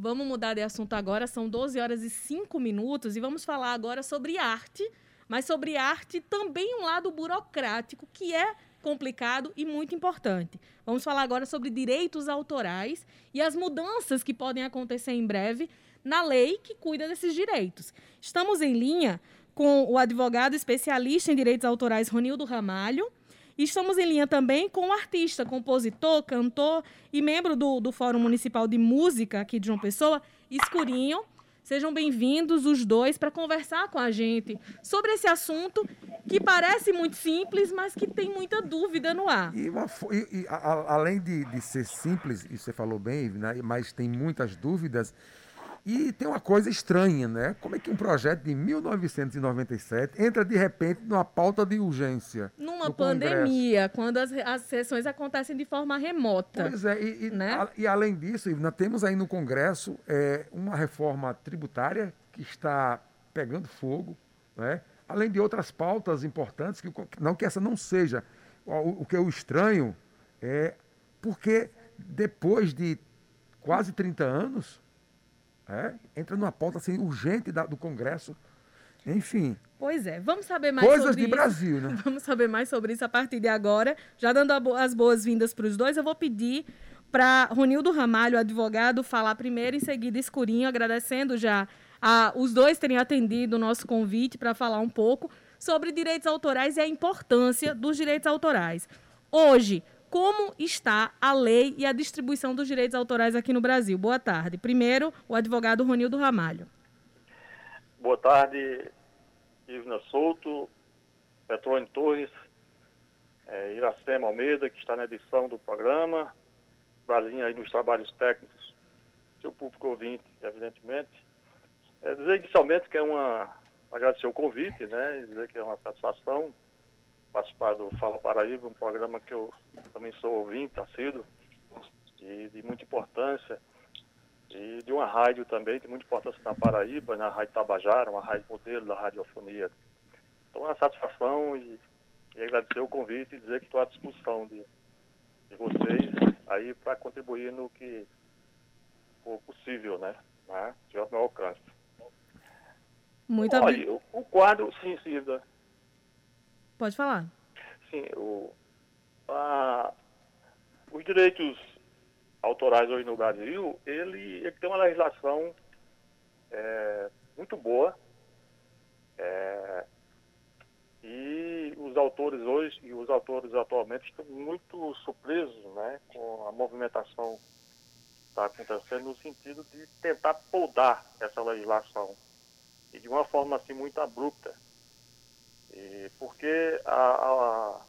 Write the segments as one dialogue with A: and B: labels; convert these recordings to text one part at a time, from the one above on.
A: Vamos mudar de assunto agora, são 12 horas e 5 minutos e vamos falar agora sobre arte, mas sobre arte também um lado burocrático que é complicado e muito importante. Vamos falar agora sobre direitos autorais e as mudanças que podem acontecer em breve na lei que cuida desses direitos. Estamos em linha com o advogado especialista em direitos autorais Ronildo Ramalho. E estamos em linha também com o artista, compositor, cantor e membro do, do Fórum Municipal de Música aqui de João Pessoa, Escurinho. Sejam bem-vindos os dois para conversar com a gente sobre esse assunto que parece muito simples, mas que tem muita dúvida no ar.
B: E, uma, e, e a, além de, de, ser simples, e você falou bem, né, mas tem muitas dúvidas, e tem uma coisa estranha, né? Como é que um projeto de 1997 entra de repente numa pauta de urgência?
A: Numa pandemia, quando as, as sessões acontecem de forma remota.
B: Pois é, e, né? a, e além disso, nós temos aí no Congresso é, uma reforma tributária que está pegando fogo, né? além de outras pautas importantes, que não que essa não seja. O, o que eu estranho é porque depois de quase 30 anos é, entra numa pauta assim, urgente da, do Congresso. Enfim.
A: Pois é, vamos saber mais
B: Coisas
A: sobre
B: de Brasil, né?
A: Vamos saber mais sobre isso a partir de agora. Já dando as boas-vindas para os dois, eu vou pedir para Ronildo Ramalho, advogado, falar primeiro, em seguida Escurinho, agradecendo já a, os dois terem atendido o nosso convite para falar um pouco sobre direitos autorais e a importância dos direitos autorais. Hoje, como está a lei e a distribuição dos direitos autorais aqui no Brasil. Boa tarde. Primeiro, o advogado Ronildo Ramalho.
C: Boa tarde, Ivna Souto, Petrone Torres, é, Iracema Almeida, que está na edição do programa, Brasinha aí nos trabalhos técnicos, seu público ouvinte, evidentemente. É, dizer inicialmente que é uma. agradecer o convite, né? Dizer que é uma satisfação participar do Fala Paraíba, um programa que eu também sou ouvinte, assíduo, de, de muita importância, e de uma rádio também, de muita importância na Paraíba, na Rádio Tabajara, uma rádio modelo da radiofonia. Então, é uma satisfação e, e agradecer o convite e dizer que estou à disposição de, de vocês aí para contribuir no que for possível, né? né? De meu alcance.
A: Muito
C: Olha, o, o quadro, sim, Cida.
A: Pode falar.
C: Sim, o, a, os direitos autorais hoje no Brasil, ele, ele tem uma legislação é, muito boa. É, e os autores hoje e os autores atualmente estão muito surpresos né, com a movimentação que está acontecendo no sentido de tentar podar essa legislação e de uma forma assim muito abrupta e porque a, a,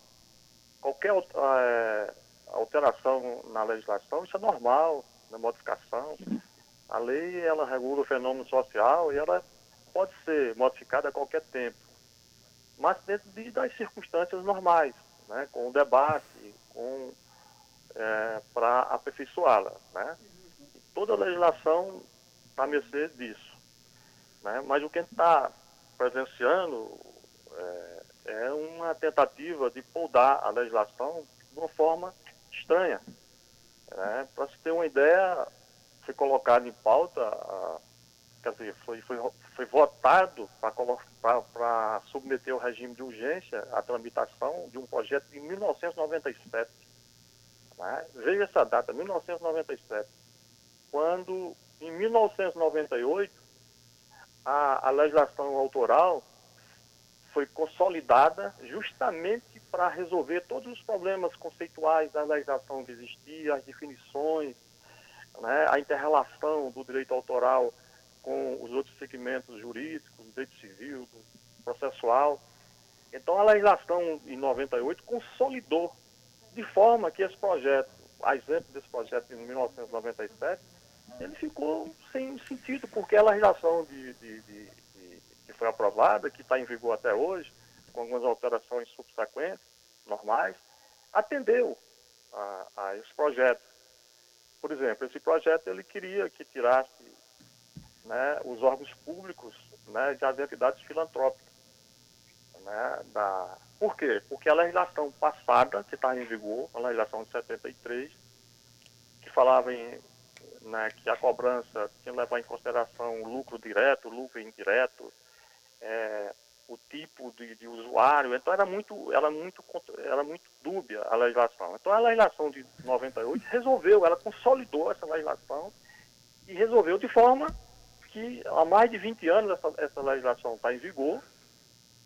C: qualquer a, é, alteração na legislação, isso é normal, na modificação. A lei, ela regula o fenômeno social e ela pode ser modificada a qualquer tempo, mas dentro de, das circunstâncias normais, né, com o debate, com é, para aperfeiçoá-la. Né? toda a legislação está a mercê disso. Né? Mas o que a gente está presenciando, é, é uma tentativa de podar a legislação de uma forma estranha. Né? Para se ter uma ideia, foi colocado em pauta, a, quer dizer, foi, foi, foi votado para submeter o regime de urgência à tramitação de um projeto de 1997. Né? Veja essa data, 1997, quando em 1998 a, a legislação autoral foi consolidada justamente para resolver todos os problemas conceituais da legislação que existia, as definições, né, a interrelação do direito autoral com os outros segmentos jurídicos, direito civil, processual. Então, a legislação em 98 consolidou de forma que esse projeto, a exemplo desse projeto em 1997, ele ficou sem sentido, porque a legislação de, de, de foi aprovada, que está em vigor até hoje, com algumas alterações subsequentes, normais, atendeu a, a esse projeto. Por exemplo, esse projeto ele queria que tirasse né, os órgãos públicos né, das entidades filantrópicas. Né, da... Por quê? Porque a legislação passada, que está em vigor, a legislação de 73, que falava em né, que a cobrança tinha que levar em consideração o lucro direto, lucro indireto, é, o tipo de, de, usuário, então era muito, era, muito, era muito dúbia a legislação. Então a legislação de 98 resolveu, ela consolidou essa legislação e resolveu de forma que há mais de 20 anos essa, essa legislação está em vigor,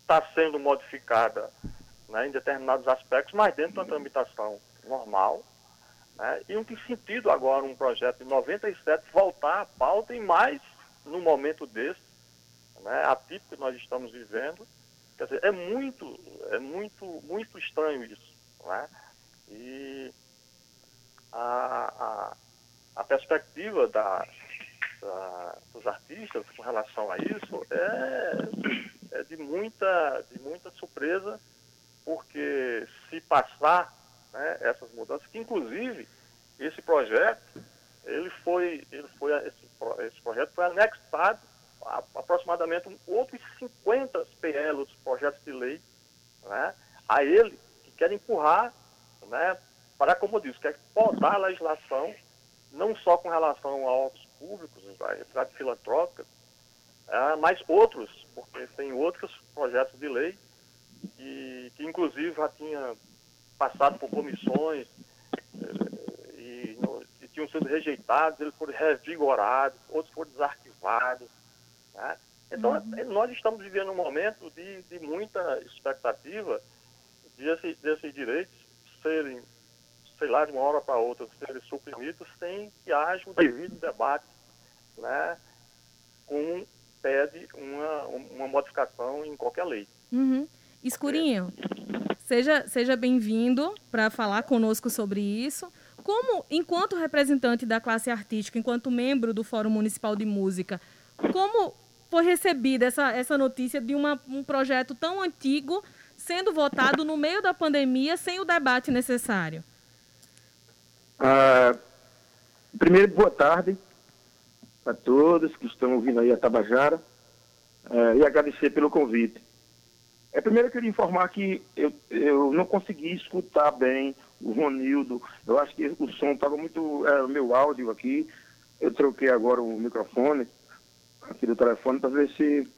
C: está sendo modificada né, em determinados aspectos, mas dentro da tramitação normal. Né, e não tem sentido agora um projeto de 97 voltar à pauta e mais no momento desse, né, atípico que nós estamos vivendo. Quer dizer, é muito, é muito, muito estranho isso. Né? E a, a, a perspectiva da, da, dos artistas com relação a isso é, é de, muita, de muita surpresa, porque se passar né, essas mudanças, que inclusive esse projeto, ele foi, ele foi esse, esse projeto foi anexado aproximadamente outros 50 PL, projetos de lei, né, a ele, que quer empurrar, né, para, como eu disse, quer podar a legislação, não só com relação a órgãos públicos, entidades filantrópicas, é, mas outros, porque tem outros projetos de lei que, que inclusive já tinha passado por comissões eh, e, e, tinham sido rejeitados, eles foram revigorados, outros foram desarquivados. Né? Então, uhum. nós estamos vivendo um momento de, de muita expectativa de esse, desses direitos serem, sei lá, de uma hora para outra, serem suprimidos sem que haja um devido debate, né? com pede uma, uma modificação em qualquer lei.
A: Uhum. Escurinho, seja, seja bem-vindo para falar conosco sobre isso. Como, enquanto representante da classe artística, enquanto membro do Fórum Municipal de Música, como foi recebida essa, essa notícia de uma, um projeto tão antigo sendo votado no meio da pandemia sem o debate necessário?
D: Ah, primeiro, boa tarde a todos que estão ouvindo aí a Tabajara ah, e agradecer pelo convite. É, primeiro eu queria informar que eu, eu não consegui escutar bem o Ronildo. Eu acho que o som estava muito. É, o meu áudio aqui. Eu troquei agora o microfone aqui do telefone para ver se.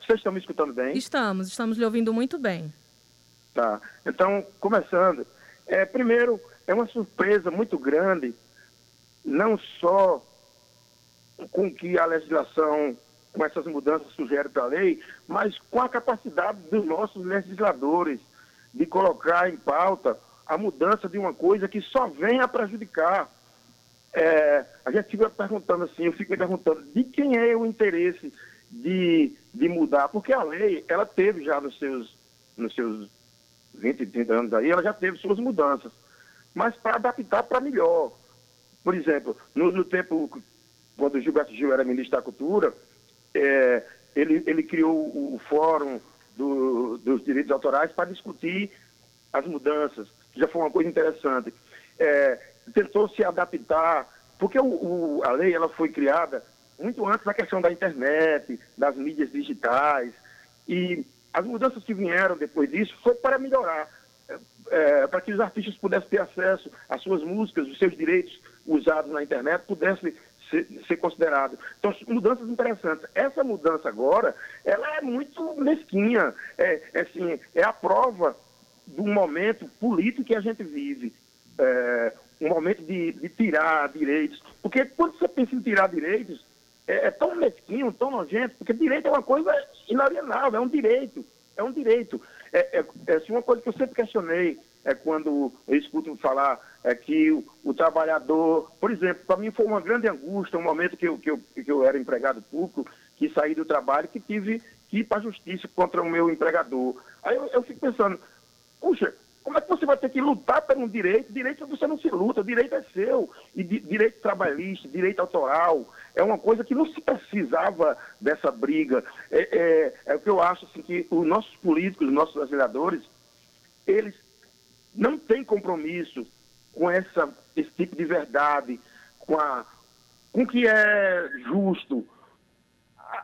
D: Vocês estão me escutando bem?
A: Estamos, estamos lhe ouvindo muito bem.
D: Tá. Então, começando. É, primeiro, é uma surpresa muito grande, não só com que a legislação com essas mudanças sugere para a lei, mas com a capacidade dos nossos legisladores de colocar em pauta a mudança de uma coisa que só vem a prejudicar. É, a gente fica perguntando assim, eu fico me perguntando de quem é o interesse de, de mudar, porque a lei, ela teve já nos seus, nos seus 20, 30 anos aí, ela já teve suas mudanças, mas para adaptar para melhor. Por exemplo, no, no tempo, quando o Gilberto Gil era ministro da Cultura, é, ele, ele criou o, o Fórum do, dos Direitos Autorais para discutir as mudanças, que já foi uma coisa interessante. É, tentou se adaptar, porque o, o, a lei ela foi criada muito antes da questão da internet, das mídias digitais, e as mudanças que vieram depois disso foi para melhorar, é, é para que os artistas pudessem ter acesso às suas músicas, os seus direitos usados na internet pudessem ser, ser considerado. Então, mudanças interessantes. Essa mudança agora, ela é muito mesquinha. É, é, assim, é a prova do momento político que a gente vive. É, um momento de, de, tirar direitos. Porque quando você pensa em tirar direitos, é, é, tão mesquinho, tão nojento, porque direito é uma coisa inalienável, é um direito. É um direito. É, é, é assim, uma coisa que eu sempre questionei é quando eu escuto falar é que o, o trabalhador, por exemplo, para mim foi uma grande angústia, um momento que eu, que eu, que eu era empregado público, que saí do trabalho, que tive que ir para a justiça contra o meu empregador. Aí eu, eu fico pensando, puxa, como é que você vai ter que lutar por um direito? Direito você não se luta, direito é seu. E di, direito trabalhista, direito autoral, é uma coisa que não se precisava dessa briga. É, é, é o que eu acho assim, que os nossos políticos, os nossos legisladores, eles não têm compromisso com essa, esse tipo de verdade, com, a, com o que é justo.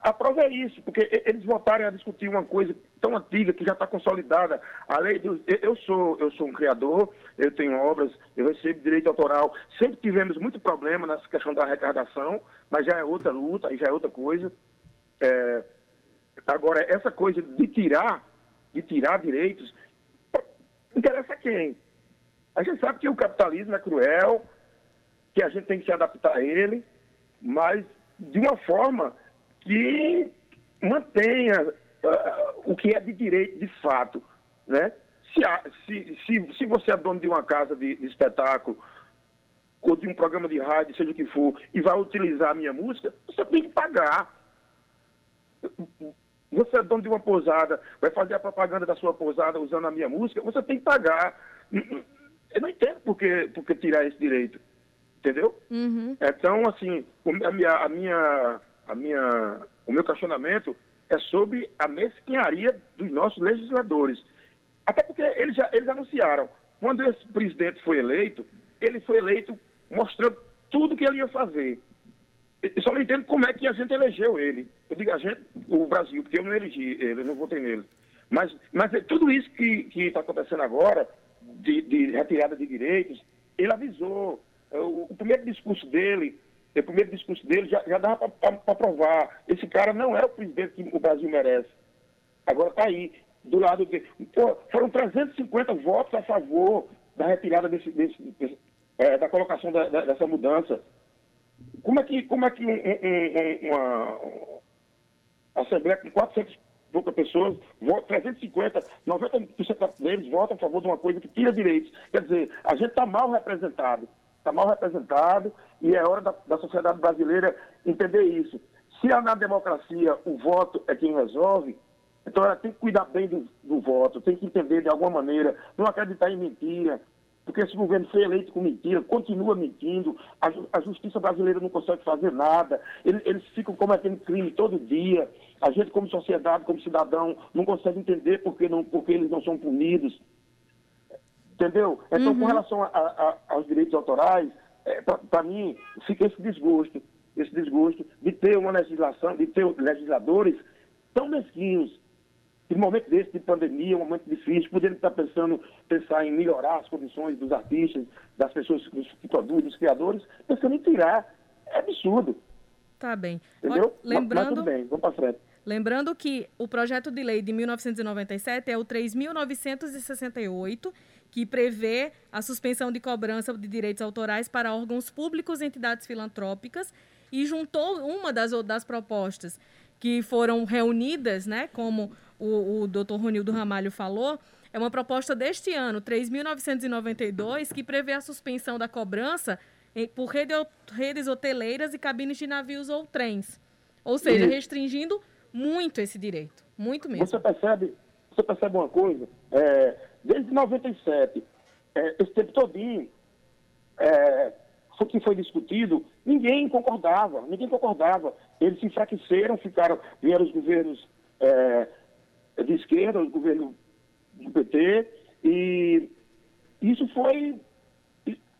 D: A, prova é isso, porque eles votaram a discutir uma coisa tão antiga que já está consolidada. A lei do, eu sou eu sou um criador, eu tenho obras, eu recebo direito autoral. Sempre tivemos muito problema nessa questão da arrecadação, mas já é outra luta, já é outra coisa. É, agora essa coisa de tirar de tirar direitos interessa a quem? A gente sabe que o capitalismo é cruel, que a gente tem que se adaptar a ele, mas de uma forma que mantenha uh, o que é de direito de fato. Né? Se, se, se, se você é dono de uma casa de, de espetáculo ou de um programa de rádio, seja o que for, e vai utilizar a minha música, você tem que pagar. Você é dono de uma pousada, vai fazer a propaganda da sua pousada usando a minha música, você tem que pagar. Eu não entendo por que, por que tirar esse direito. Entendeu?
A: Uhum.
D: Então, assim, a minha, a minha a minha, o meu questionamento é sobre a mesquinharia dos nossos legisladores. Até porque eles, já, eles anunciaram, quando esse presidente foi eleito, ele foi eleito mostrando tudo que ele ia fazer. Eu só não entendo como é que a gente elegeu ele. Eu digo a gente, o Brasil, porque eu não elegi ele, eu não votei nele. Mas, mas é tudo isso que está acontecendo agora, de, de, retirada de direitos, ele avisou. O, o primeiro discurso dele o primeiro discurso dele já, já dava para provar. Esse cara não é o presidente que o Brasil merece. Agora está aí, do lado dele. Pô, foram 350 votos a favor da retirada desse, desse, desse é, da colocação da, da, dessa mudança. Como é que, como é que um, um, uma Assembleia com 400 poucas pessoas, 350, 90% deles votam a favor de uma coisa que tira direitos. Quer dizer, a gente está mal representado está mal representado e é hora da, da, sociedade brasileira entender isso. Se na democracia o voto é quem resolve, então ela tem que cuidar bem do, do voto, tem que entender de alguma maneira, não acreditar em mentira, porque esse governo foi eleito com mentira, continua mentindo, a, a justiça brasileira não consegue fazer nada, eles, eles, ficam cometendo crime todo dia, a gente como sociedade, como cidadão, não consegue entender porque, não, porque eles não são punidos. Entendeu? Então, uhum. com relação a, a, aos direitos autorais, é, para mim, fica esse desgosto, esse desgosto de ter uma legislação, de ter legisladores tão mesquinhos, em um momento desse de pandemia, um momento difícil, podendo estar pensando, pensar em melhorar as condições dos artistas, das pessoas que produzem, dos criadores, pensando em tirar. É absurdo.
A: Tá bem.
D: Entendeu?
A: Lembrando...
D: Mas, mas bem, vamos para frente.
A: Lembrando que o projeto de lei de 1997 é o 3.968 que prevê a suspensão de cobrança de direitos autorais para órgãos públicos e entidades filantrópicas e juntou uma das, das propostas que foram reunidas, né, como o, o doutor Ronildo Ramalho falou, é uma proposta deste ano, 3.992, que prevê a suspensão da cobrança por rede, redes hoteleiras e cabines de navios ou trens. Ou seja, restringindo muito esse direito. Muito mesmo.
D: Você percebe, você percebe uma coisa? É, desde 97, é, esse tempo todinho, é, o que foi discutido, ninguém concordava, ninguém concordava. Eles se enfraqueceram, ficaram, vieram os governos é, de esquerda, os governos do PT, e isso foi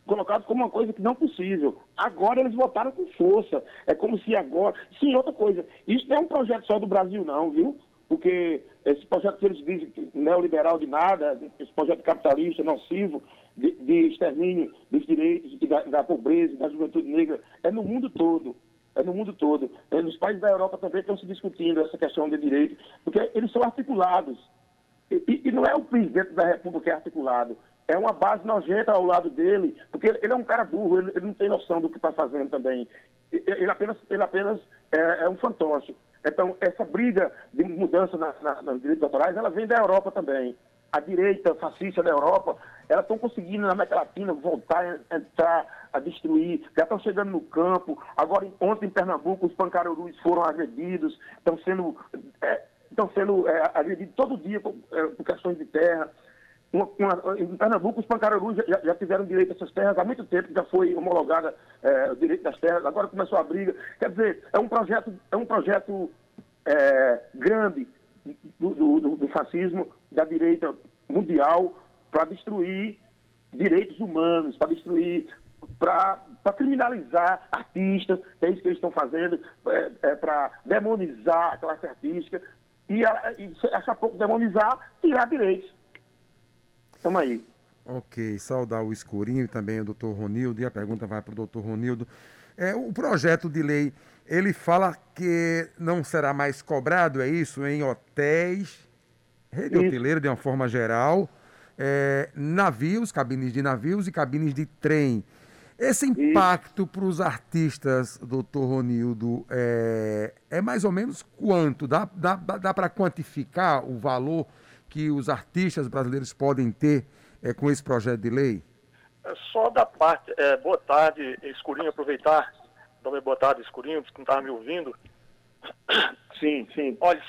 D: colocado como uma coisa que não possível. Agora eles votaram com força. É como se agora. Sim, outra coisa. Isso não é um projeto só do Brasil, não, viu? Porque esse projeto que eles dizem neoliberal de nada, esse projeto capitalista, nocivo, de, de extermínio dos direitos, da, da, pobreza, da juventude negra, é no mundo todo. É no mundo todo. É, nos países da Europa também estão se discutindo essa questão de direito, porque eles são articulados. E, e não é o presidente da República que é articulado, é uma base nojenta ao lado dele, porque ele é um cara burro, ele, ele não tem noção do que está fazendo também. Ele apenas, ele apenas é, é um fantoche. Então, essa briga de mudança na, na, nos direitos autorais, ela vem da Europa também. A direita fascista da Europa, elas estão conseguindo na América Latina voltar a entrar, a destruir, já estão chegando no campo. Agora, ontem em Pernambuco, os pancarurus foram agredidos, estão sendo, é, estão sendo é, agredidos todo dia por, é, por questões de terra. Uma, uma, em Pernambuco, os pancarurus já, já, tiveram direito a essas terras há muito tempo, já foi homologada é, o direito das terras, agora começou a briga. Quer dizer, é um projeto, é um projeto é, grande do, do, do, fascismo, da direita mundial, para destruir direitos humanos, para destruir para criminalizar artistas, é isso que eles estão fazendo, é, é para demonizar a classe artística e, a pouco demonizar, tirar direitos. Estamos aí.
B: Ok, saudar o Escurinho e também o doutor Ronildo, e a pergunta vai para o doutor Ronildo. É, o projeto de lei, ele fala que não será mais cobrado, é isso, em hotéis, rede isso. hoteleira de uma forma geral, é, navios, cabines de navios e cabines de trem. Esse impacto para os artistas, doutor Ronildo, é, é, mais ou menos quanto? Dá, dá, dá para quantificar o valor que os artistas brasileiros podem ter é, com esse projeto de lei?
C: É só da parte. É, boa tarde, Escurinho, aproveitar. Dar boa tarde, Escurinho, que não estava me ouvindo.
D: Sim, sim.
C: Olha,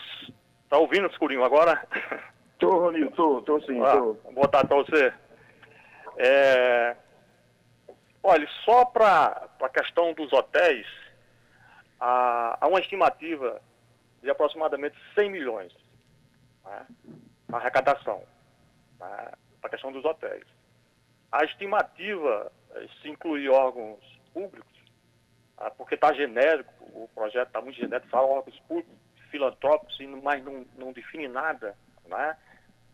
C: está ouvindo, Escurinho, agora?
D: Estou, Ronildo, estou, estou sim. Ah, tô.
C: Boa tarde para você. É, olha, só para a questão dos hotéis, há, há, uma estimativa de aproximadamente 100 milhões né, a arrecadação né, a questão dos hotéis. A estimativa, eh, se incluir órgãos públicos, ah, porque está genérico, o projeto está muito genérico, fala órgãos públicos, filantrópicos, mas não, não define nada, né?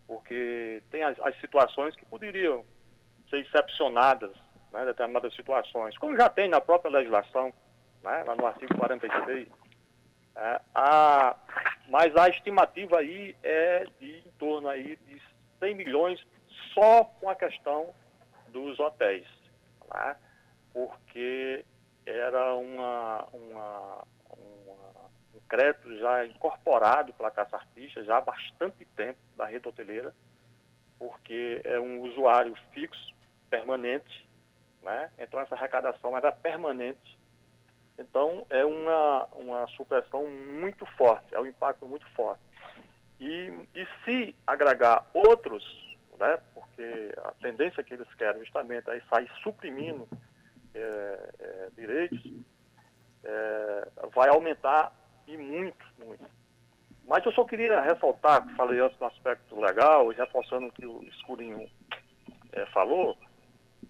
C: porque tem as, as situações que poderiam ser excepcionadas, né, determinadas situações, como já tem na própria legislação, né, lá no artigo 46. É, a, mas a estimativa aí é de em torno aí de 100 milhões só com a questão dos hotéis, né, porque era uma, uma, crédito já incorporado pela Caça Artista já há bastante tempo da rede hoteleira, porque é um usuário fixo, permanente, né? então essa arrecadação era permanente. Então é uma, uma supressão muito forte, é um impacto muito forte. E, e se agregar outros, né? porque a tendência que eles querem justamente é sair suprimindo é, é, direitos, é, vai aumentar e muito, muito. Mas eu só queria ressaltar, falei antes do aspecto legal, e reforçando o que o Escurinho é, falou,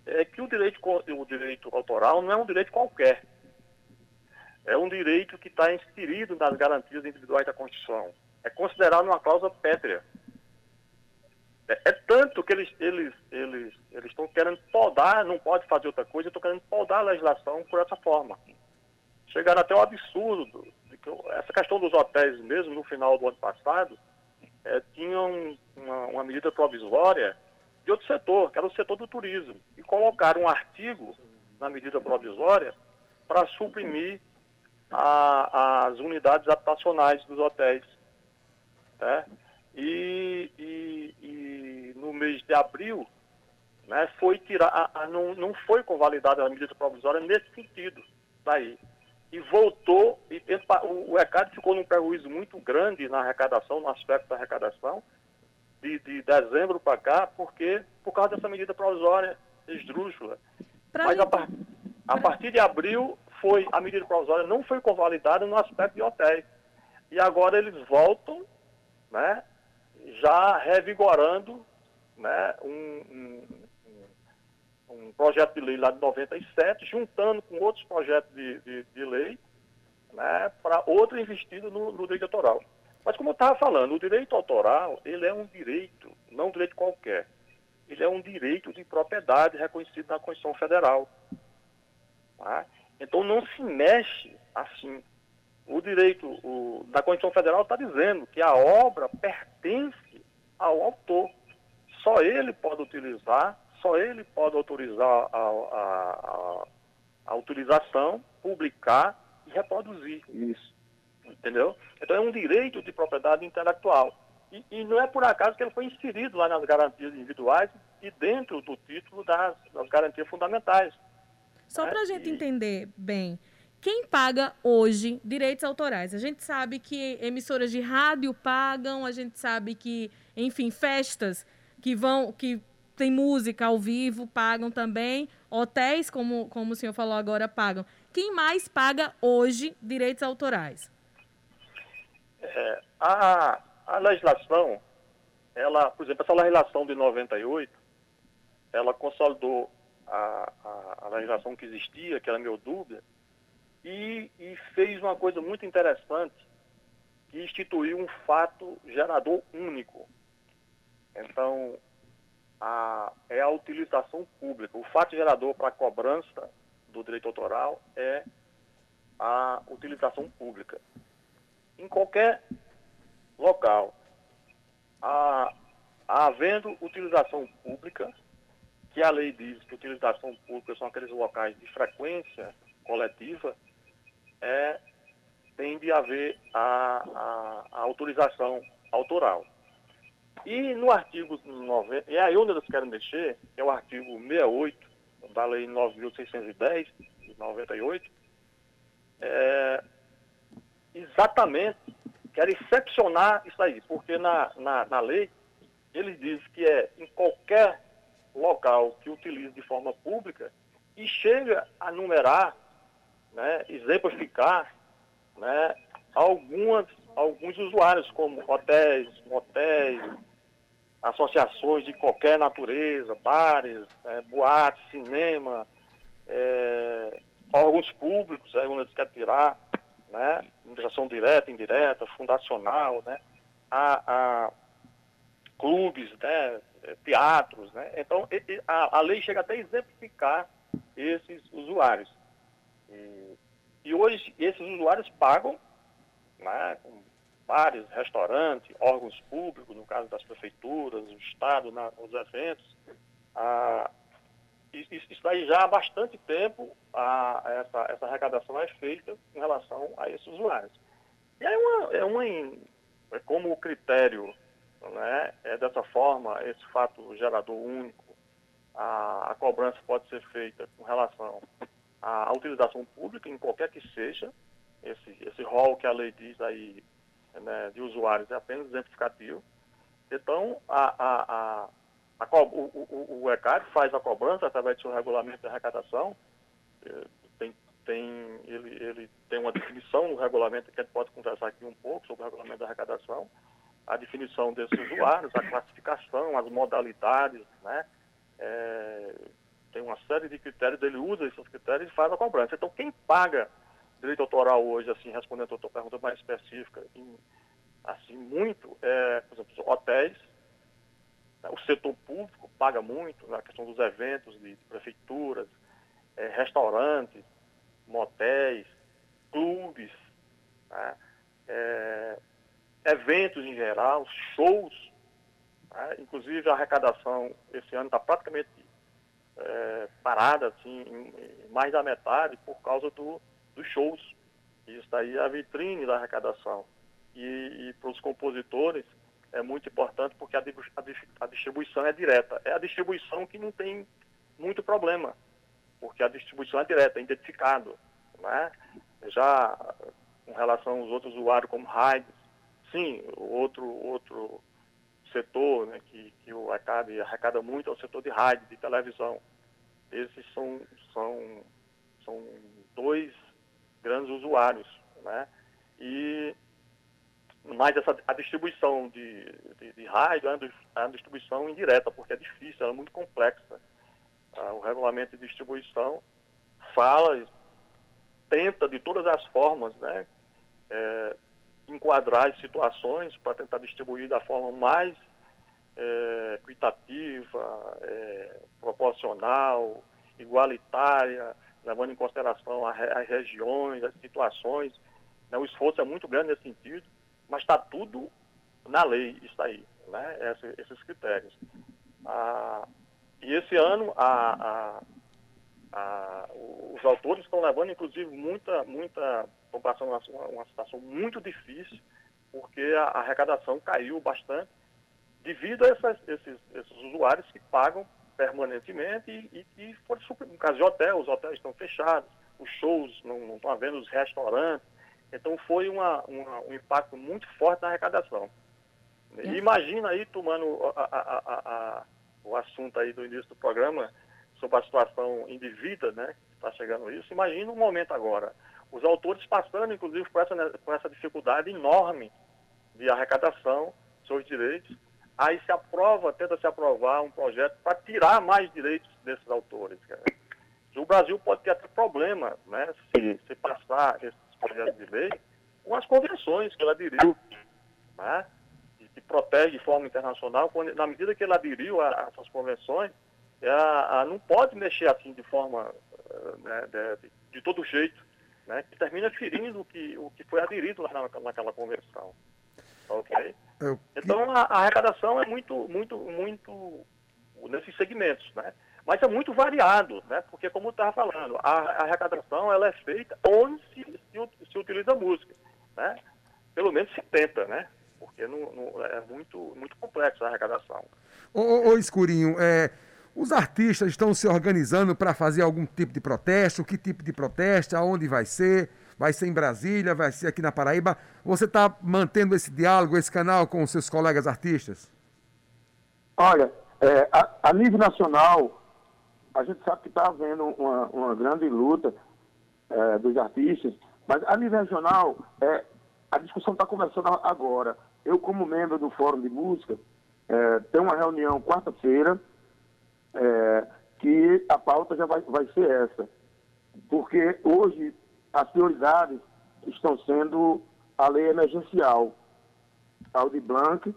C: é que o direito, o direito autoral não é um direito qualquer. É um direito que está inserido nas garantias individuais da Constituição. É considerado uma cláusula pétrea. É, é, tanto que eles eles eles eles estão querendo podar, não pode fazer outra coisa, estão querendo podar a legislação por essa forma. Chegaram até o absurdo essa questão dos hotéis mesmo, no final do ano passado, é, tinham uma, uma, medida provisória de outro setor, que era o setor do turismo, e colocaram um artigo na medida provisória para suprimir a, as unidades habitacionais dos hotéis. Né? E, e, e, no mês de abril, né, foi tirar, a, a, não, não foi convalidada a medida provisória nesse sentido daí e voltou, e o, o ECAD ficou num prejuízo muito grande na arrecadação, no aspecto da arrecadação, de, de dezembro para cá, porque por causa dessa medida provisória esdrúxula. Pra Mas a, par, a, partir de abril, foi a medida provisória não foi convalidada no aspecto de hotéis. E agora eles voltam, né, já revigorando né, um, um um projeto de lei lá de 97, juntando com outros projetos de, de, de lei, né, para outra investida no, no, direito autoral. Mas como eu estava falando, o direito autoral, ele é um direito, não um direito qualquer. Ele é um direito de propriedade reconhecido na Constituição Federal. Tá? Então não se mexe assim. O direito o, da Constituição Federal está dizendo que a obra pertence ao autor. Só ele pode utilizar só ele pode autorizar a, a, a, a utilização, publicar e reproduzir. Isso. Entendeu? Então é um direito de propriedade intelectual. E, e, não é por acaso que ele foi inserido lá nas garantias individuais e dentro do título das, das garantias fundamentais.
A: Só para a gente entender bem, quem paga hoje direitos autorais? A gente sabe que emissoras de rádio pagam, a gente sabe que, enfim, festas que vão, que tem música ao vivo, pagam também. Hotéis, como, como o senhor falou agora, pagam. Quem mais paga hoje direitos autorais?
C: É, a, a legislação, ela, por exemplo, essa legislação de 98, ela consolidou a, a, legislação que existia, que era meio dúbia, e, e fez uma coisa muito interessante, que instituiu um fato gerador único. Então, a, é a utilização pública. O fato gerador para a cobrança do direito autoral é a utilização pública. Em qualquer local, a, havendo utilização pública, que a lei diz que utilização pública são aqueles locais de frequência coletiva, é, tem de haver a, a, a autorização autoral. E no artigo 90, e aí onde eles querem mexer, é o artigo 68 da Lei 9.610, de 98, é, exatamente quer excepcionar isso aí, porque na, na, na lei ele diz que é em qualquer local que utilize de forma pública e chega a numerar, né, exemplificar né, algumas, alguns usuários, como hotéis, motéis, associações de qualquer natureza, bares, é, boates, cinema, é, órgãos públicos, aí onde eles querem tirar, né, administração direta, indireta, fundacional, né, a, a clubes, né, teatros, né, então a, a lei chega até a exemplificar esses usuários. E, e hoje esses usuários pagam, né, com bares, restaurantes, órgãos públicos, no caso das prefeituras, o Estado, na, os eventos. Isso, isso daí já há bastante tempo a, essa, essa arrecadação é feita em relação a esses usuários. E é uma, é uma como critério né, é dessa forma, esse fato gerador único, a, a cobrança pode ser feita com relação à utilização pública, em qualquer que seja, esse, esse rol que a lei diz aí né, de usuários é apenas exemplificativo. Então, a, a, a, a o, o, o, ECAD faz a cobrança através do seu regulamento de arrecadação. Eh, tem, tem, ele, ele tem uma definição no regulamento, que a gente pode conversar aqui um pouco sobre o regulamento de arrecadação, a definição desses usuários, a classificação, as modalidades, né? É, tem uma série de critérios, ele usa esses critérios e faz a cobrança. Então, quem paga direito autoral hoje, assim, respondendo a tua pergunta mais específica, em, assim, muito, é, por exemplo, hotéis, né, o setor público paga muito na questão dos eventos de, de prefeituras, é, restaurantes, motéis, clubes, né, é, eventos em geral, shows, né, inclusive a arrecadação esse ano está praticamente é, parada, assim, em, em mais da metade por causa do dos shows. Isso daí é a vitrine da arrecadação. E, e para os compositores é muito importante porque a, a, distribuição é direta. É a distribuição que não tem muito problema, porque a distribuição é direta, é identificado. Né? Já com relação aos outros usuários como rádios, sim, outro, outro setor né, que, que o ACAD arrecada muito é o setor de rádio, de televisão. Esses são, são, são dois grandes usuários, né? E mais essa a distribuição de, de, de rádio é uma distribuição indireta, porque é difícil, ela é muito complexa. Ah, o regulamento de distribuição fala, tenta de todas as formas, né, é, enquadrar as situações para tentar distribuir da forma mais é, equitativa, é, proporcional, igualitária, levando em consideração as regiões, as situações. Né? O esforço é muito grande nesse sentido, mas está tudo na lei, isso aí, né? Esse, esses critérios. Ah, e esse ano a, a, a, os autores estão levando, inclusive, muita, muita, estão passando uma, uma situação muito difícil, porque a, a arrecadação caiu bastante devido a essas, esses, esses usuários que pagam permanentemente e, e, for no caso de hotel, os hotéis estão fechados, os shows não, estão havendo, os restaurantes. Então foi uma, uma, um impacto muito forte na arrecadação. E imagina aí, tomando a, a, a, o assunto aí do início do programa sobre a situação indevida, né? Está chegando isso. Imagina um momento agora. Os autores passando, inclusive, por essa, por essa dificuldade enorme de arrecadação, seus direitos, aí se aprova, tenta se aprovar um projeto para tirar mais direitos desses autores. Cara. O Brasil pode ter até problema né, se, se passar esses projetos de lei com as convenções que ele aderiu, né, que protege de forma internacional, na medida que ele aderiu a, a essas convenções, é a, a, não pode mexer assim de forma, eh, né, de, de, todo jeito, né, que termina ferindo o que, o que foi aderido lá na, naquela convenção. Ok? Então a, a, arrecadação é muito, muito, muito nesses segmentos, né? Mas é muito variado, né? Porque como eu estava falando, a, a, arrecadação ela é feita onde se, se, se, utiliza música, né? Pelo menos se tenta, né? Porque não, não é muito, muito complexo a arrecadação.
B: Ô, ô, ô Escurinho, é, os artistas estão se organizando para fazer algum tipo de protesto? Que tipo de protesto? Aonde vai ser? vai ser em Brasília, vai ser aqui na Paraíba. Você está mantendo esse diálogo, esse canal com os seus colegas artistas?
D: Olha, é, a, a, nível nacional, a gente sabe que está havendo uma, uma, grande luta é, dos artistas, mas a nível regional, é, a discussão está começando agora. Eu, como membro do Fórum de Música, é, tenho uma reunião quarta-feira, é, que a pauta já vai, vai ser essa. Porque hoje as prioridades estão sendo a lei emergencial, Aldi Blanc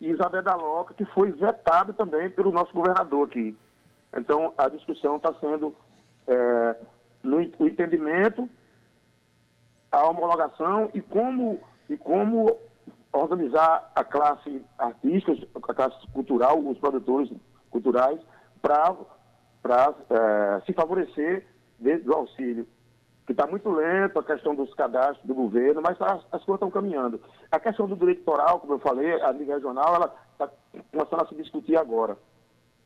D: e Isabel da Loca, que foi vetada também pelo nosso governador aqui. Então, a discussão está sendo é, no o entendimento, a homologação e como, e como organizar a classe artística, a classe cultural, os produtores culturais, para é, se favorecer do auxílio que está muito lento a questão dos cadastros do governo, mas as, as coisas estão caminhando. A questão do direito eleitoral, como eu falei, a nível regional, ela está começando a se discutir agora.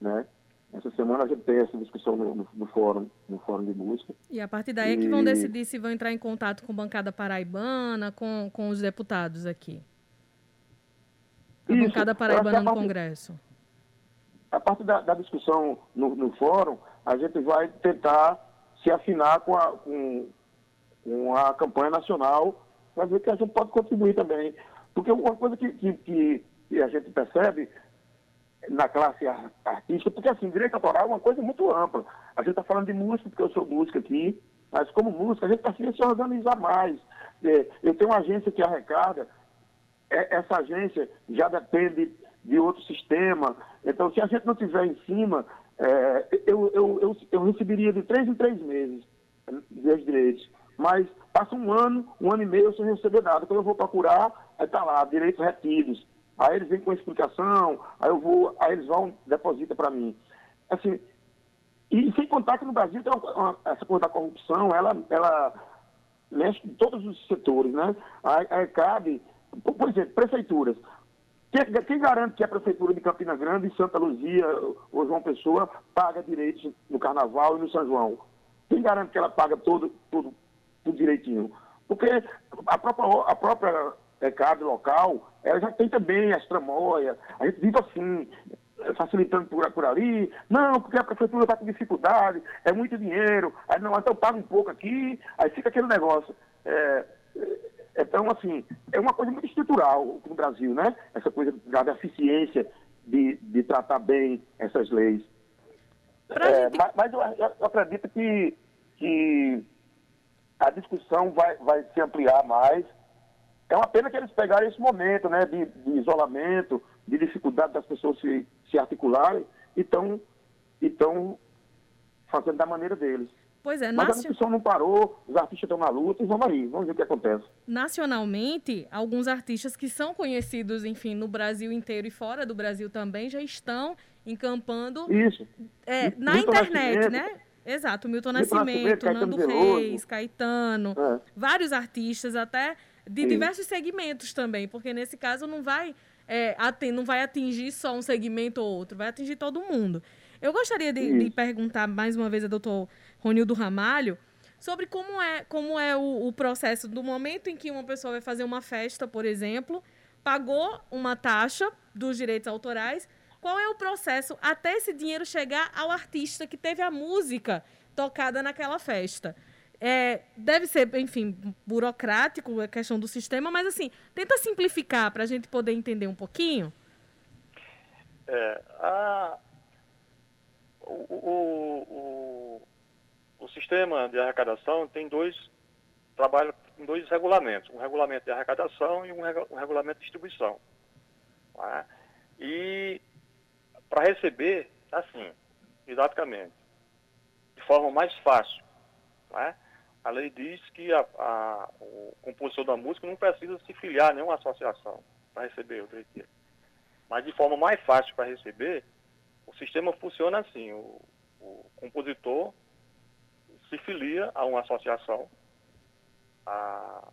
D: Né? Essa semana a gente tem essa discussão no, no, no fórum, no fórum de música.
A: E a partir daí e... é que vão decidir se vão entrar em contato com bancada paraibana, com, com os deputados aqui. A Isso, bancada paraibana no Congresso.
D: A partir da, da discussão no, no fórum, a gente vai tentar se afinar com a, com, com a campanha nacional para ver que a gente pode contribuir também. Porque uma coisa que, que, que a gente percebe na classe artística, porque assim, direito autoral é uma coisa muito ampla. A gente está falando de música, porque eu sou música aqui, mas como música, a gente precisa se organizar mais. É, eu tenho uma agência que arrecada, é, essa agência já depende de outro sistema. Então, se a gente não tiver em cima, é, eu, eu, eu, eu, receberia de três em três meses dos direitos. Mas passa um ano, um ano e meio sem receber nada. Quando eu vou procurar, está lá, direitos retidos. Aí eles vêm com explicação, aí eu vou, aí eles vão, deposita para mim. Assim, e sem contar que no Brasil tem uma, uma, essa coisa da corrupção, ela, ela mexe em todos os setores, né? Aí, aí cabe, por exemplo, prefeituras. Quem, quem, garante que a Prefeitura de Campina Grande, Santa Luzia ou João Pessoa paga direitos no Carnaval e no São João? Quem garante que ela paga tudo, tudo, tudo direitinho? Porque a própria, a própria ECAD local, ela já tem também as tramóias, a gente vive assim, facilitando por, por ali, não, porque a prefeitura está com dificuldade, é muito dinheiro, aí não, então paga um pouco aqui, aí fica aquele negócio. É, então, assim, é uma coisa muito estrutural no Brasil, né? Essa coisa da eficiência de, de tratar bem essas leis. É, gente... mas, mas eu, eu, acredito que, que a discussão vai, vai se ampliar mais. É uma pena que eles pegaram esse momento né, de, de isolamento, de dificuldade das pessoas se, se articularem e estão fazendo da maneira deles.
A: Pois é,
D: Mas nacion... a discussão não parou, os artistas estão na luta e vamos aí, vamos ver o que acontece.
A: Nacionalmente, alguns artistas que são conhecidos, enfim, no Brasil inteiro e fora do Brasil também, já estão encampando
D: Isso.
A: É, na Milton internet, né? Exato, Milton, Milton Nascimento, Nascimento Nando Reis, Caetano, é. vários artistas até de Sim. diversos segmentos também, porque nesse caso não vai, é, não vai atingir só um segmento ou outro, vai atingir todo mundo. Eu gostaria de, de perguntar mais uma vez a doutor Ronildo Ramalho, sobre como é, como é o, o, processo do momento em que uma pessoa vai fazer uma festa, por exemplo, pagou uma taxa dos direitos autorais, qual é o processo até esse dinheiro chegar ao artista que teve a música tocada naquela festa. É, deve ser, enfim, burocrático a questão do sistema, mas assim, tenta simplificar para a gente poder entender um pouquinho.
C: É, a, o, o, o, o sistema de arrecadação tem dois trabalha em dois regulamentos, um regulamento de arrecadação e um, um regulamento de distribuição. É? E para receber, assim, didaticamente, de forma mais fácil, é? a lei diz que a, a, o compositor da música não precisa se filiar a nenhuma associação para receber o direito Mas de forma mais fácil para receber, o sistema funciona assim, o, o compositor se filia a uma associação, a,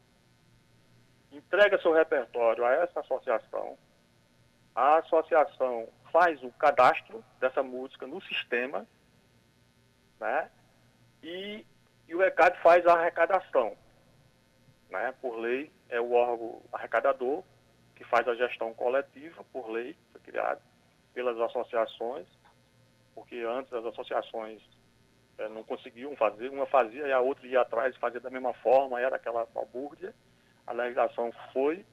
C: entrega seu repertório a essa associação, a associação faz o cadastro dessa música no sistema, né? E, e o ECAD faz a arrecadação. Né? Por lei, é o órgão arrecadador que faz a gestão coletiva, por lei, foi criado pelas associações, porque antes as associações não conseguiam fazer, uma fazia e a outra ia atrás fazia da mesma forma, era aquela balbúrdia. A legislação foi,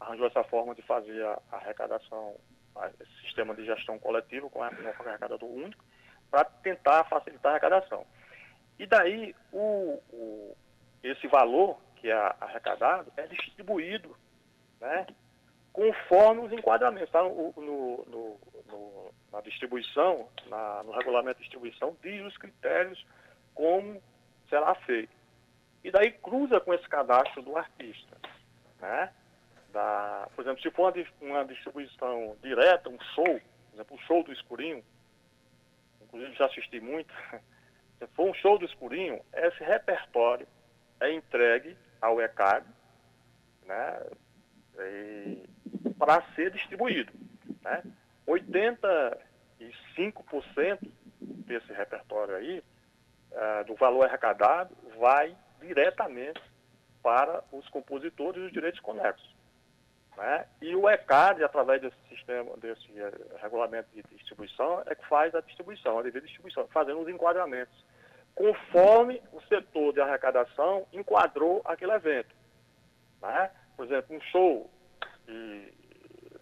C: arranjou essa forma de fazer a, arrecadação, a, esse sistema de gestão coletiva com o arrecadador único, para tentar facilitar a arrecadação. E daí o, o, esse valor que é arrecadado é distribuído né, conforme os enquadramentos. Tá? No, no, no, na distribuição, na, no regulamento de distribuição, diz os critérios como será feito. E daí cruza com esse cadastro do artista. Né? Da, por exemplo, se for uma, distribuição direta, um show, por exemplo, o show do Escurinho, inclusive já assisti muito, se for um show do Escurinho, esse repertório é entregue ao ECAD, né? Para ser distribuído. Né? 85% desse repertório aí, uh, do valor arrecadado, vai diretamente para os compositores e os direitos conexos. Né? E o ECAD, através desse sistema, desse uh, regulamento de distribuição, é que faz a distribuição, a devida distribuição, fazendo os enquadramentos, conforme o setor de arrecadação enquadrou aquele evento. Né? Por exemplo, um show,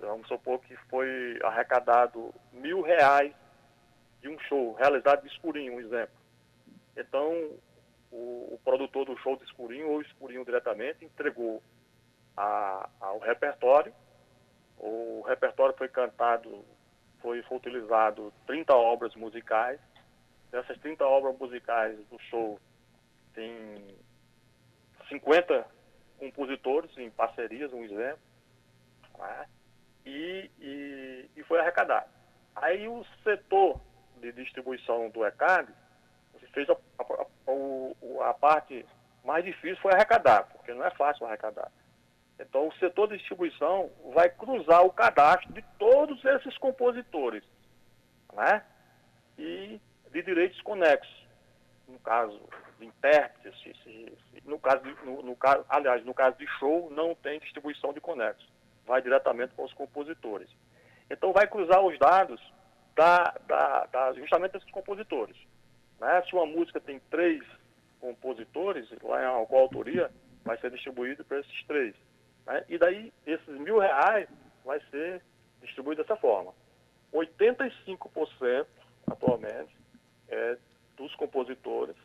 C: vamos supor que foi arrecadado mil reais de um show realizado de escurinho, um exemplo. Então, o, o produtor do show de escurinho ou escurinho diretamente entregou a, ao repertório. O repertório foi cantado, foi, foi utilizado 30 obras musicais. Dessas 30 obras musicais do show, tem 50 compositores em parcerias, um exemplo, né? E, e, e, foi arrecadado. Aí o setor de distribuição do ECAD fez a, a, a, parte mais difícil foi arrecadar, porque não é fácil arrecadar. Então o setor de distribuição vai cruzar o cadastro de todos esses compositores, né? E de direitos conexos, no caso de intérpretes, no caso, de, no, no, caso, aliás, no caso de show, não tem distribuição de conexos, vai diretamente para os compositores. Então, vai cruzar os dados da, da, da justamente desses compositores. Né? Se uma música tem três compositores, lá em alguma autoria, vai ser distribuído para esses três. Né? E daí, esses mil reais vai ser distribuído dessa forma. 85% atualmente é dos compositores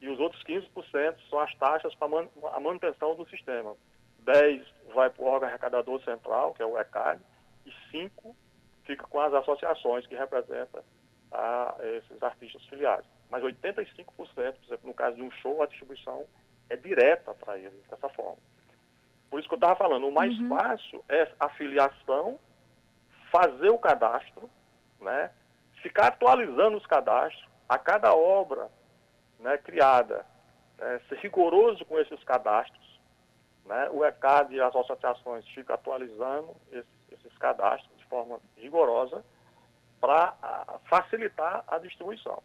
C: e os outros 15% são as taxas para man a manutenção do sistema. 10 vai para o órgão arrecadador central, que é o ECAD, e 5 fica com as associações que representam a, esses artistas filiados. Mas 85%, por exemplo, no caso de um show, a distribuição é direta para eles, dessa forma. Por isso que eu estava falando, o mais uhum. fácil é a filiação, fazer o cadastro, né, ficar atualizando os cadastros, a cada obra né, criada, né, ser rigoroso com esses cadastros. Né, o ECAD e as associações ficam atualizando esses, esses cadastros de forma rigorosa para facilitar a distribuição.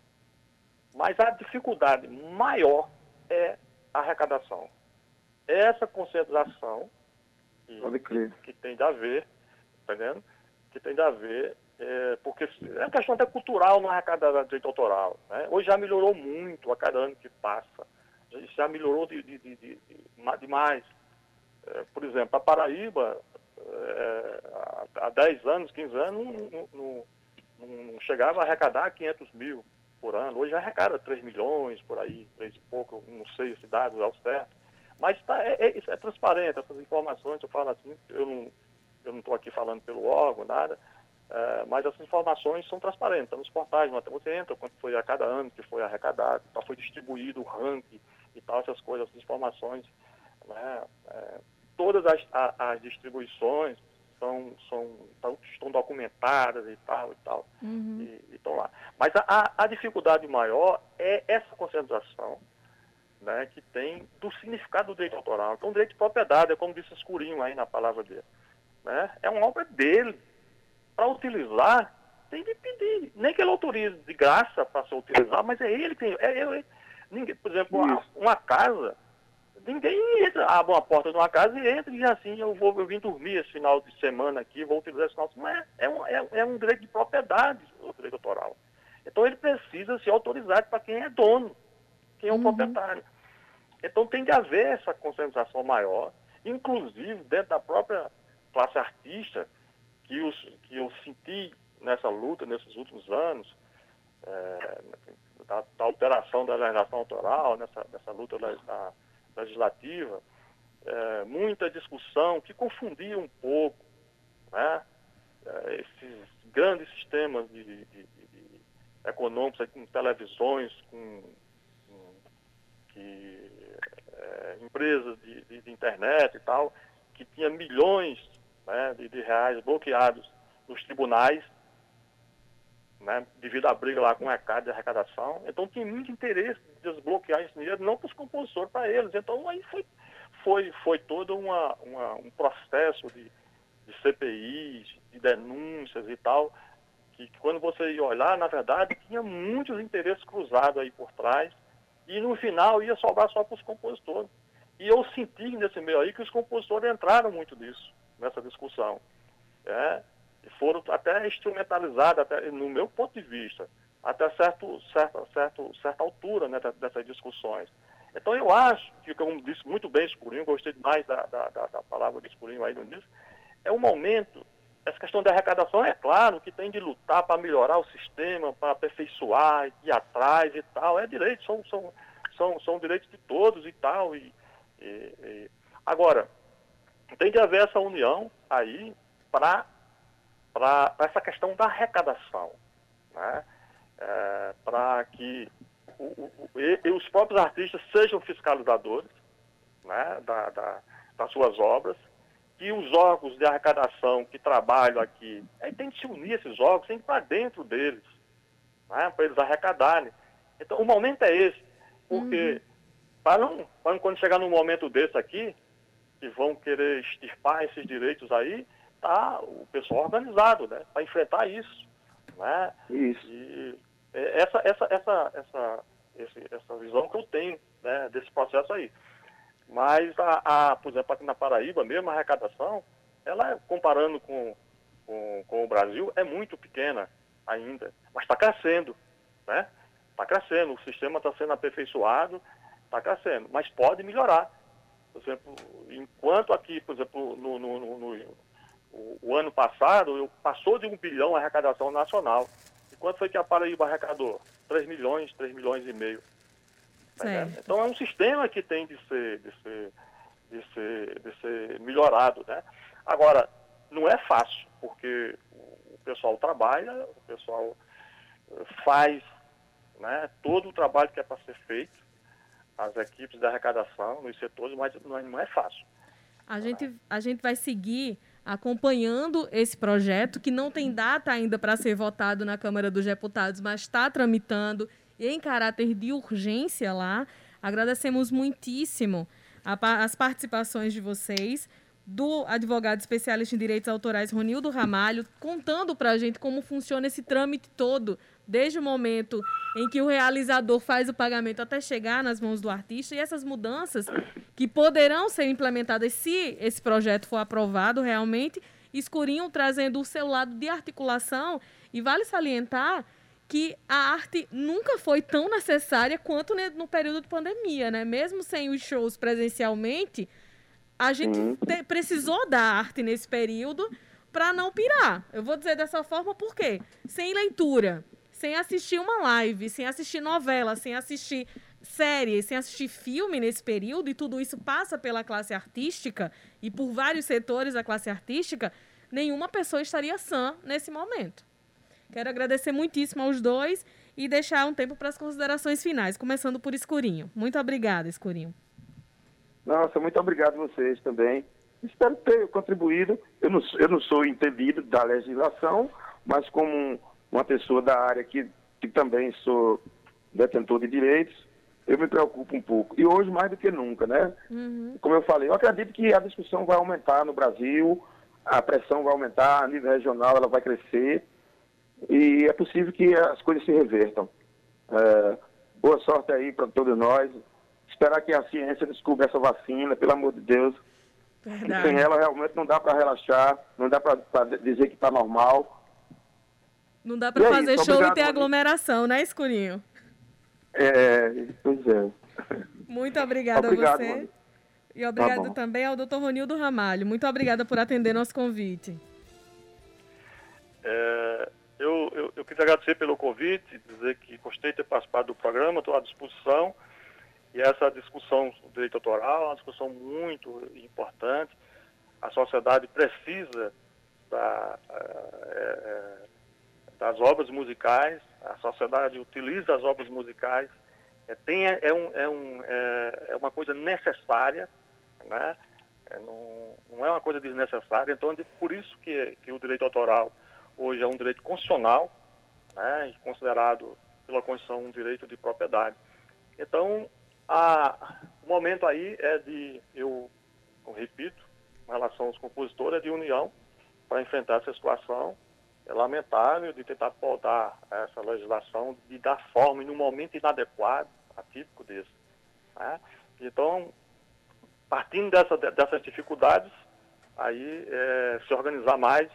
C: Mas a dificuldade maior é a arrecadação. Essa concentração que, que tem de haver, tá entendendo? Que tem de haver é, porque é uma questão até cultural não arrecada direito autoral. Né? Hoje já melhorou muito a cada ano que passa. Já melhorou de, de, de, de demais. É, por exemplo, a Paraíba, é, há 10 anos, 15 anos, não, não, não, chegava a arrecadar 500 mil por ano. Hoje arrecada 3 milhões por aí, 3 e pouco, não sei esse dado ao certo. Mas tá, é, é, é, transparente, essas informações, eu falo assim, eu não eu não estou aqui falando pelo órgão, nada, é, mas essas informações são transparentes, estão nos portais, você entra quanto foi a cada ano que foi arrecadado, tal, foi distribuído o ranking e tal, essas coisas, essas informações, né, é, todas as, a, as distribuições são, são, estão documentadas e tal e tal, uhum. e estão lá. Mas a, a dificuldade maior é essa concentração né, que tem do significado do direito autoral. Então, o direito de propriedade, é como disse Escurinho aí na palavra dele. Né, é uma obra dele. Para utilizar, tem que pedir. Nem que ele autorize de graça para se utilizar, mas é ele que tem. É, é, ninguém, por exemplo, uma, uma, casa, ninguém entra, abre uma porta de uma casa e entra e diz assim, eu vou eu vim dormir esse final de semana aqui, vou utilizar esse final de semana. É, é, um, é, é um direito de propriedade, o direito autoral. Então ele precisa ser autorizado para quem é dono, quem é o uhum. proprietário. Então tem de haver essa conscientização maior, inclusive dentro da própria classe artista, que, os, que eu senti nessa luta nesses últimos anos, é, da, da, alteração da legislação autoral, nessa, nessa luta da, legislativa, é, muita discussão que confundia um pouco né, é, esses grandes sistemas de, de, de, econômicos, com televisões, com, com que é, empresas de, de, internet e tal, que tinha milhões né, de, reais bloqueados nos tribunais, né, devido à briga lá com o ECAD de arrecadação. Então tinha muito interesse de desbloquear esse dinheiro, não para os compositores, para eles. Então aí foi, foi, foi todo uma, uma, um processo de, de CPIs, de denúncias e tal, que quando você ia olhar, na verdade, tinha muitos interesses cruzados aí por trás e no final ia sobrar só para os compositores. E eu senti nesse meio aí que os compositores entraram muito nisso, nessa discussão. É, foram até instrumentalizados, até, no meu ponto de vista, até certo, certa, certo, certa altura né, dessas discussões. Então eu acho que, como disse muito bem Escurinho, gostei demais da, da, da, da palavra de Escurinho aí no início, é um momento essa questão da arrecadação é claro que tem de lutar para melhorar o sistema, para aperfeiçoar, ir atrás e tal. É direito, são, são, são, são direitos de todos e tal. E, e, e... Agora, tem de haver essa união aí para essa questão da arrecadação. Né? É, para que o, o, e os próprios artistas sejam fiscalizadores né, da, da, das suas obras que os órgãos de arrecadação que trabalham aqui, aí tem que se unir esses órgãos, tem que ir para dentro deles, né, para eles arrecadarem. Então, o momento é esse, porque uhum. para, não, para quando chegar num momento desse aqui, que vão querer extirpar esses direitos aí, tá o pessoal organizado, né, para enfrentar isso. Né?
D: Isso.
C: E essa, essa, essa, essa, esse, essa visão que eu tenho né, desse processo aí. Mas, a, a, por exemplo, aqui na Paraíba mesmo, a arrecadação, ela, comparando com, com, com o Brasil, é muito pequena ainda, mas está crescendo, né? Está crescendo, o sistema está sendo aperfeiçoado, está crescendo, mas pode melhorar. Por exemplo, enquanto aqui, por exemplo, no, no, no o, o, ano passado, passou de um bilhão a arrecadação nacional. E quanto foi que a Paraíba arrecadou? 3 milhões, 3 milhões e meio. Tá então é um sistema que tem de ser, de ser, de ser, de ser melhorado. Né? Agora, não é fácil, porque o pessoal trabalha, o pessoal eh, faz né, todo o trabalho que é para ser feito, as equipes de arrecadação nos setores, mas não é, não é fácil.
A: A gente, a gente vai seguir acompanhando esse projeto, que não tem data ainda para ser votado na Câmara dos Deputados, mas está tramitando em caráter de urgência lá. Agradecemos muitíssimo a, as participações de vocês, do advogado especialista em direitos autorais Ronildo Ramalho, contando para a gente como funciona esse trâmite todo, desde o momento em que o realizador faz o pagamento até chegar nas mãos do artista, e essas mudanças que poderão ser implementadas se esse projeto for aprovado realmente, escurinho trazendo o seu lado de articulação, e vale salientar que a arte nunca foi tão necessária quanto no período de pandemia, né? Mesmo sem os shows presencialmente, a gente te, precisou da arte nesse período para não pirar. Eu vou dizer dessa forma porque sem leitura, sem assistir uma live, sem assistir novela, sem assistir série, sem assistir filme nesse período, e tudo isso passa pela classe artística e por vários setores da classe artística, nenhuma pessoa estaria sã nesse momento. Quero agradecer muitíssimo aos dois e deixar um tempo para as considerações finais, começando por Escurinho. Muito obrigada, Escurinho.
D: Nossa, muito obrigado a vocês também. Espero ter contribuído. Eu não, eu não sou entendido da legislação, mas como uma pessoa da área que, que também sou detentor de direitos, eu me preocupo um pouco. E hoje mais do que nunca, né? Uhum. Como eu falei, eu acredito que a discussão vai aumentar no Brasil, a pressão vai aumentar a nível regional, ela vai crescer e é possível que as coisas se revertam. É, boa sorte aí para todos nós. Esperar que a ciência descubra essa vacina, pelo amor de Deus. Verdade. Sem ela realmente não dá para relaxar, não dá para dizer que está normal.
A: Não dá para é fazer show e ter aglomeração, né, Escurinho?
D: É, pois é.
A: Muito obrigada obrigado, a você. Mano. E obrigado tá também ao doutor Ronildo Ramalho. Muito obrigada por atender nosso convite.
C: É, eu, eu, eu queria agradecer pelo convite, dizer que gostei de ter participado do programa, estou à disposição. E essa discussão do direito autoral é uma discussão muito importante. A sociedade precisa da, é, das obras musicais, a sociedade utiliza as obras musicais, é, tem, é, um, é, um, é, é uma coisa necessária, né? É, não, não, é uma coisa desnecessária. Então, por isso que, que o direito autoral hoje é um direito constitucional, né? considerado pela Constituição um direito de propriedade. Então, a, o momento aí é de, eu, eu repito, em relação aos compositores, é de união para enfrentar essa situação. É lamentável de tentar podar essa legislação, de dar forma em um momento inadequado, atípico desse. Né? Então, partindo dessa, dessas dificuldades, aí é, se organizar mais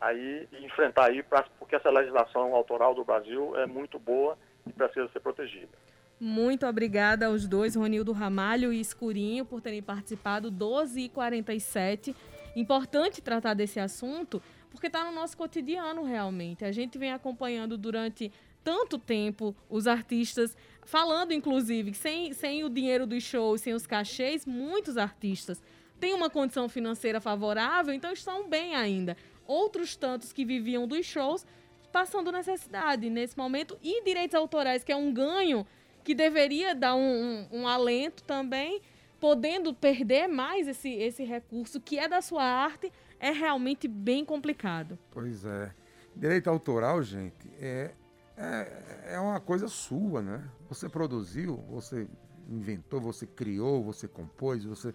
C: aí e enfrentar aí, pra, porque essa legislação autoral do Brasil é muito boa e precisa ser protegida.
A: Muito obrigada aos dois, Ronildo Ramalho e Escurinho, por terem participado 12 e 47. Importante tratar desse assunto, porque está no nosso cotidiano realmente. A gente vem acompanhando durante tanto tempo os artistas, falando inclusive, sem, sem o dinheiro dos shows, sem os cachês, muitos artistas têm uma condição financeira favorável, então estão bem ainda. Outros tantos que viviam dos shows passando necessidade nesse momento e direitos autorais, que é um ganho que deveria dar um, um, um alento também, podendo perder mais esse, esse recurso que é da sua arte, é realmente bem complicado.
B: Pois é. Direito autoral, gente, é, é, é uma coisa sua, né? Você produziu, você inventou, você criou, você compôs, você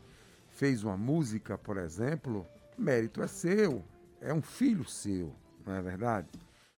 B: fez uma música, por exemplo, mérito é seu, é um filho seu, não é verdade?